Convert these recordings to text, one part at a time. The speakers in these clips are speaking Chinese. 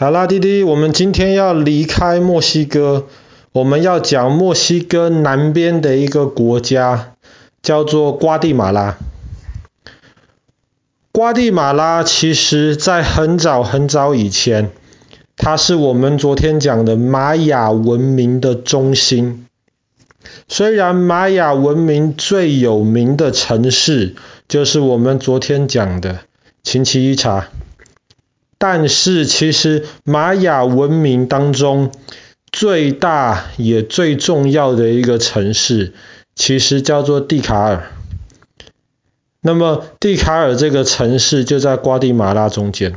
好啦，弟弟，我们今天要离开墨西哥，我们要讲墨西哥南边的一个国家，叫做瓜地马拉。瓜地马拉其实在很早很早以前，它是我们昨天讲的玛雅文明的中心。虽然玛雅文明最有名的城市就是我们昨天讲的琴奇伊查。但是，其实玛雅文明当中最大也最重要的一个城市，其实叫做蒂卡尔。那么，蒂卡尔这个城市就在瓜地马拉中间。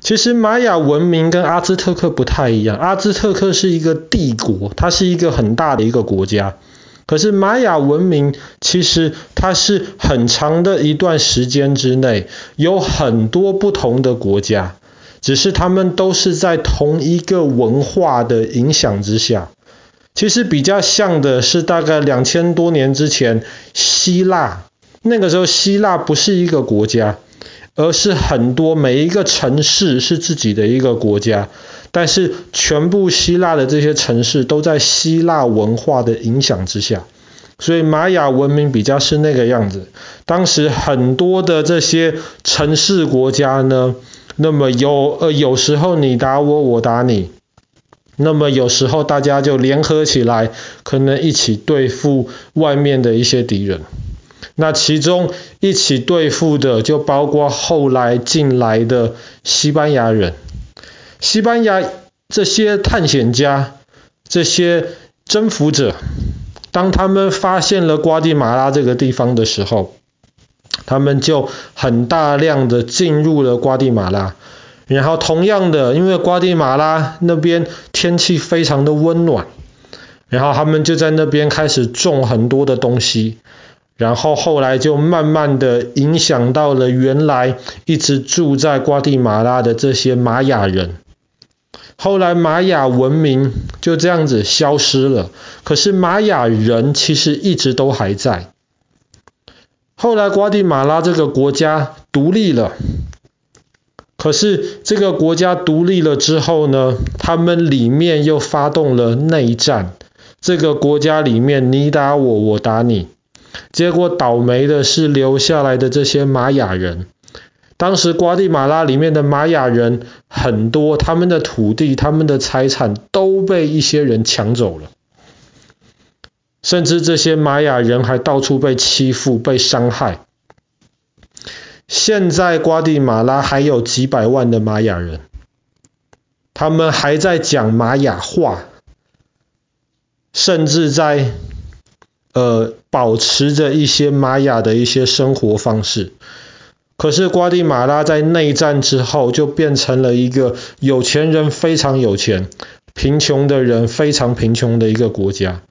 其实，玛雅文明跟阿兹特克不太一样。阿兹特克是一个帝国，它是一个很大的一个国家。可是玛雅文明其实它是很长的一段时间之内，有很多不同的国家，只是他们都是在同一个文化的影响之下。其实比较像的是大概两千多年之前希腊，那个时候希腊不是一个国家，而是很多每一个城市是自己的一个国家。但是全部希腊的这些城市都在希腊文化的影响之下，所以玛雅文明比较是那个样子。当时很多的这些城市国家呢，那么有呃有时候你打我，我打你，那么有时候大家就联合起来，可能一起对付外面的一些敌人。那其中一起对付的就包括后来进来的西班牙人。西班牙这些探险家、这些征服者，当他们发现了瓜地马拉这个地方的时候，他们就很大量的进入了瓜地马拉。然后同样的，因为瓜地马拉那边天气非常的温暖，然后他们就在那边开始种很多的东西。然后后来就慢慢的影响到了原来一直住在瓜地马拉的这些玛雅人。后来玛雅文明就这样子消失了，可是玛雅人其实一直都还在。后来瓜地马拉这个国家独立了，可是这个国家独立了之后呢，他们里面又发动了内战。这个国家里面你打我，我打你，结果倒霉的是留下来的这些玛雅人。当时瓜地马拉里面的玛雅人很多，他们的土地、他们的财产都被一些人抢走了，甚至这些玛雅人还到处被欺负、被伤害。现在瓜地马拉还有几百万的玛雅人，他们还在讲玛雅话，甚至在呃保持着一些玛雅的一些生活方式。可是瓜地马拉在内战之后就变成了一个有钱人非常有钱，贫穷的人非常贫穷的一个国家。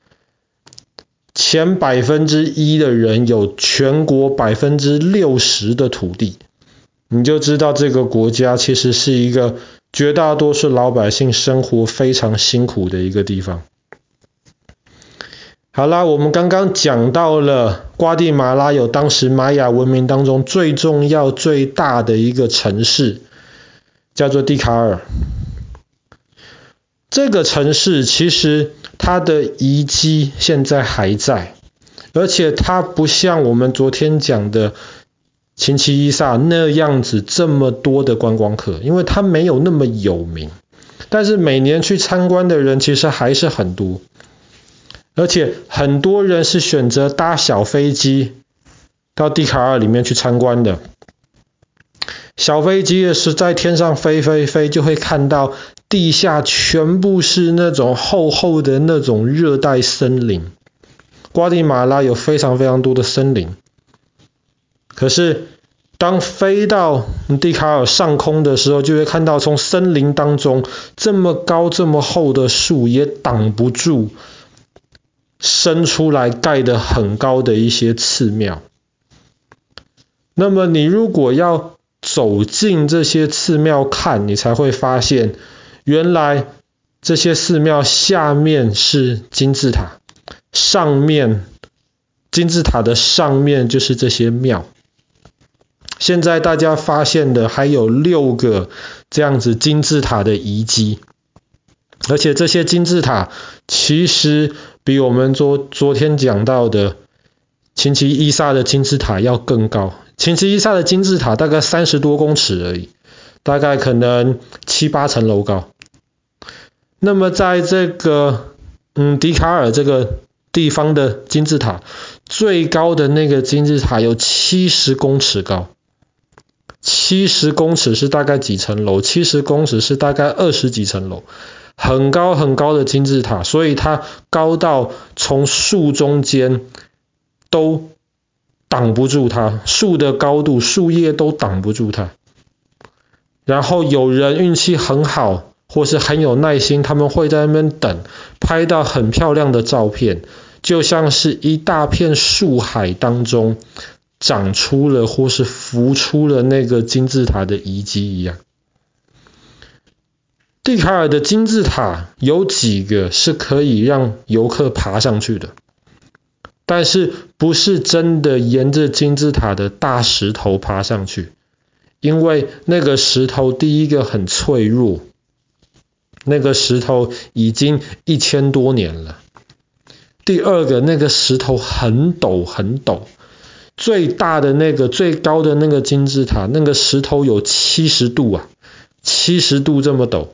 前百分之一的人有全国百分之六十的土地，你就知道这个国家其实是一个绝大多数老百姓生活非常辛苦的一个地方。好啦，我们刚刚讲到了瓜地马拉有当时玛雅文明当中最重要、最大的一个城市，叫做蒂卡尔。这个城市其实它的遗迹现在还在，而且它不像我们昨天讲的琴奇伊萨那样子这么多的观光客，因为它没有那么有名。但是每年去参观的人其实还是很多。而且很多人是选择搭小飞机到蒂卡尔里面去参观的。小飞机也是在天上飞飞飞，就会看到地下全部是那种厚厚的那种热带森林。瓜地马拉有非常非常多的森林。可是当飞到蒂卡尔上空的时候，就会看到从森林当中这么高这么厚的树也挡不住。生出来盖得很高的一些寺庙，那么你如果要走进这些寺庙看，你才会发现，原来这些寺庙下面是金字塔，上面金字塔的上面就是这些庙。现在大家发现的还有六个这样子金字塔的遗迹，而且这些金字塔其实比我们昨昨天讲到的奇琴伊萨的金字塔要更高。奇琴伊萨的金字塔大概三十多公尺而已，大概可能七八层楼高。那么在这个嗯迪卡尔这个地方的金字塔，最高的那个金字塔有七十公尺高。七十公尺是大概几层楼？七十公尺是大概二十几层楼，很高很高的金字塔，所以它高到从树中间都挡不住它，树的高度，树叶都挡不住它。然后有人运气很好，或是很有耐心，他们会在那边等，拍到很漂亮的照片，就像是一大片树海当中长出了或是浮出了那个金字塔的遗迹一样。蒂卡尔的金字塔有几个是可以让游客爬上去的，但是不是真的沿着金字塔的大石头爬上去，因为那个石头第一个很脆弱。那个石头已经一千多年了。第二个，那个石头很陡很陡，最大的那个最高的那个金字塔，那个石头有七十度啊，七十度这么陡，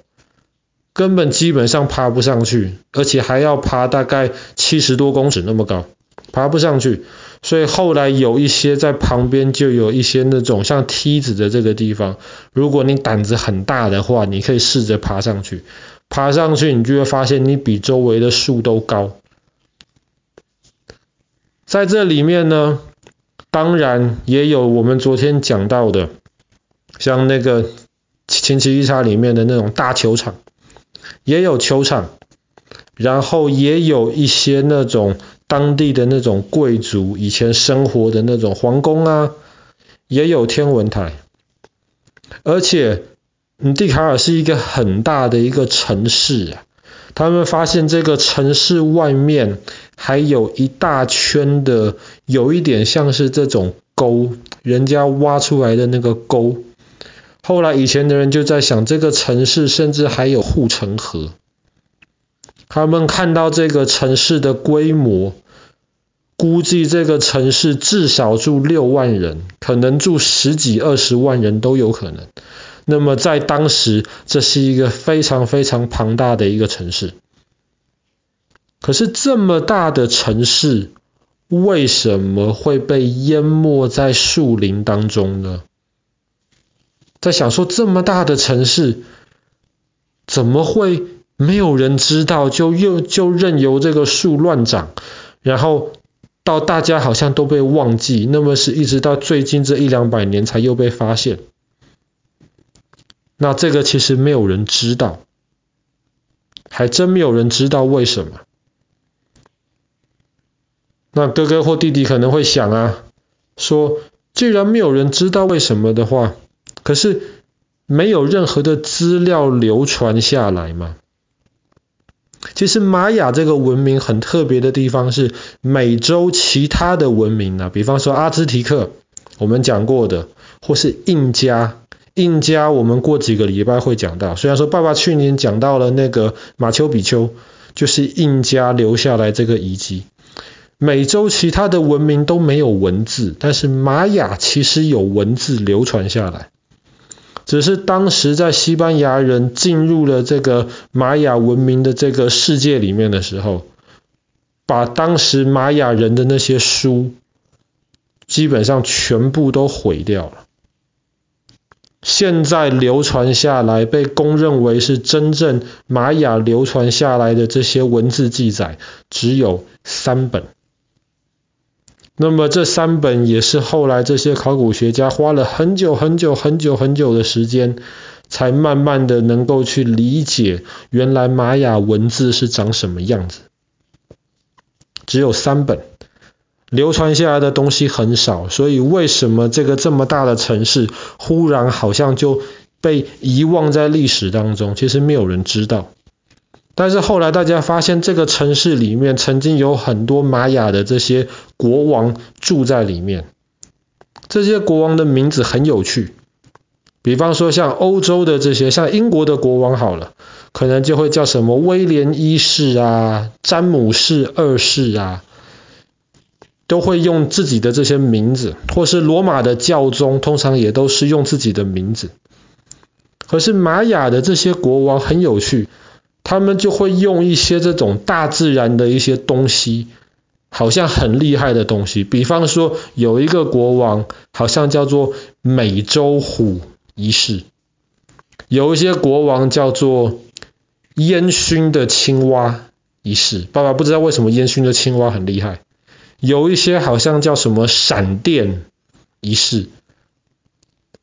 根本基本上爬不上去，而且还要爬大概七十多公尺那么高，爬不上去。所以后来有一些在旁边就有一些那种像梯子的这个地方，如果你胆子很大的话，你可以试着爬上去。爬上去，你就会发现你比周围的树都高。在这里面呢，当然也有我们昨天讲到的，像那个奇琴伊萨里面的那种大球场，也有球场，然后也有一些那种。当地的那种贵族以前生活的那种皇宫啊，也有天文台，而且，嗯，蒂卡尔是一个很大的一个城市啊。他们发现这个城市外面还有一大圈的，有一点像是这种沟，人家挖出来的那个沟。后来以前的人就在想，这个城市甚至还有护城河。他们看到这个城市的规模。估计这个城市至少住六万人，可能住十几二十万人都有可能。那么在当时，这是一个非常非常庞大的一个城市。可是这么大的城市，为什么会被淹没在树林当中呢？在想说这么大的城市，怎么会没有人知道？就又就任由这个树乱长，然后。到大家好像都被忘记，那么是一直到最近这一两百年才又被发现。那这个其实没有人知道，还真没有人知道为什么。那哥哥或弟弟可能会想啊，说既然没有人知道为什么的话，可是没有任何的资料流传下来嘛。其实玛雅这个文明很特别的地方是，美洲其他的文明呢、啊，比方说阿兹提克，我们讲过的，或是印加，印加我们过几个礼拜会讲到。虽然说爸爸去年讲到了那个马丘比丘，就是印加留下来这个遗迹。美洲其他的文明都没有文字，但是玛雅其实有文字流传下来。只是当时在西班牙人进入了这个玛雅文明的这个世界里面的时候，把当时玛雅人的那些书基本上全部都毁掉了。现在流传下来被公认为是真正玛雅流传下来的这些文字记载，只有三本。那么这三本也是后来这些考古学家花了很久很久很久很久的时间，才慢慢的能够去理解原来玛雅文字是长什么样子。只有三本，流传下来的东西很少，所以为什么这个这么大的城市忽然好像就被遗忘在历史当中？其实没有人知道。但是后来大家发现，这个城市里面曾经有很多玛雅的这些国王住在里面。这些国王的名字很有趣。比方说像欧洲的这些，像英国的国王好了，可能就会叫什么威廉一世啊、詹姆士二世啊，都会用自己的这些名字，或是罗马的教宗，通常也都是用自己的名字。可是玛雅的这些国王很有趣，他们就会用一些这种大自然的一些东西，好像很厉害的东西。比方说有一个国王，好像叫做美洲虎。仪式，有一些国王叫做烟熏的青蛙仪式，爸爸不知道为什么烟熏的青蛙很厉害。有一些好像叫什么闪电仪式，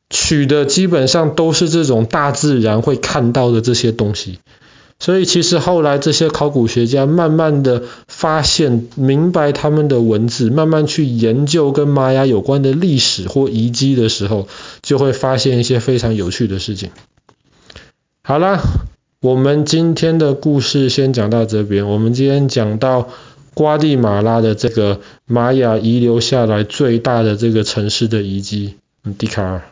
取的基本上都是这种大自然会看到的这些东西。所以其实后来这些考古学家慢慢的发现，明白他们的文字，慢慢去研究跟玛雅有关的历史或遗迹的时候，就会发现一些非常有趣的事情。好啦，我们今天的故事先讲到这边。我们今天讲到瓜地马拉的这个玛雅遗留下来最大的这个城市的遗迹，蒂卡尔。